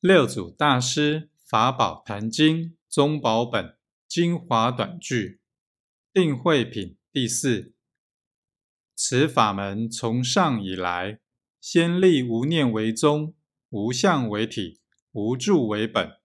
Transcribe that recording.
六祖大师法宝坛经宗宝本精华短句定慧品第四。此法门从上以来，先立无念为宗，无相为体，无住为本。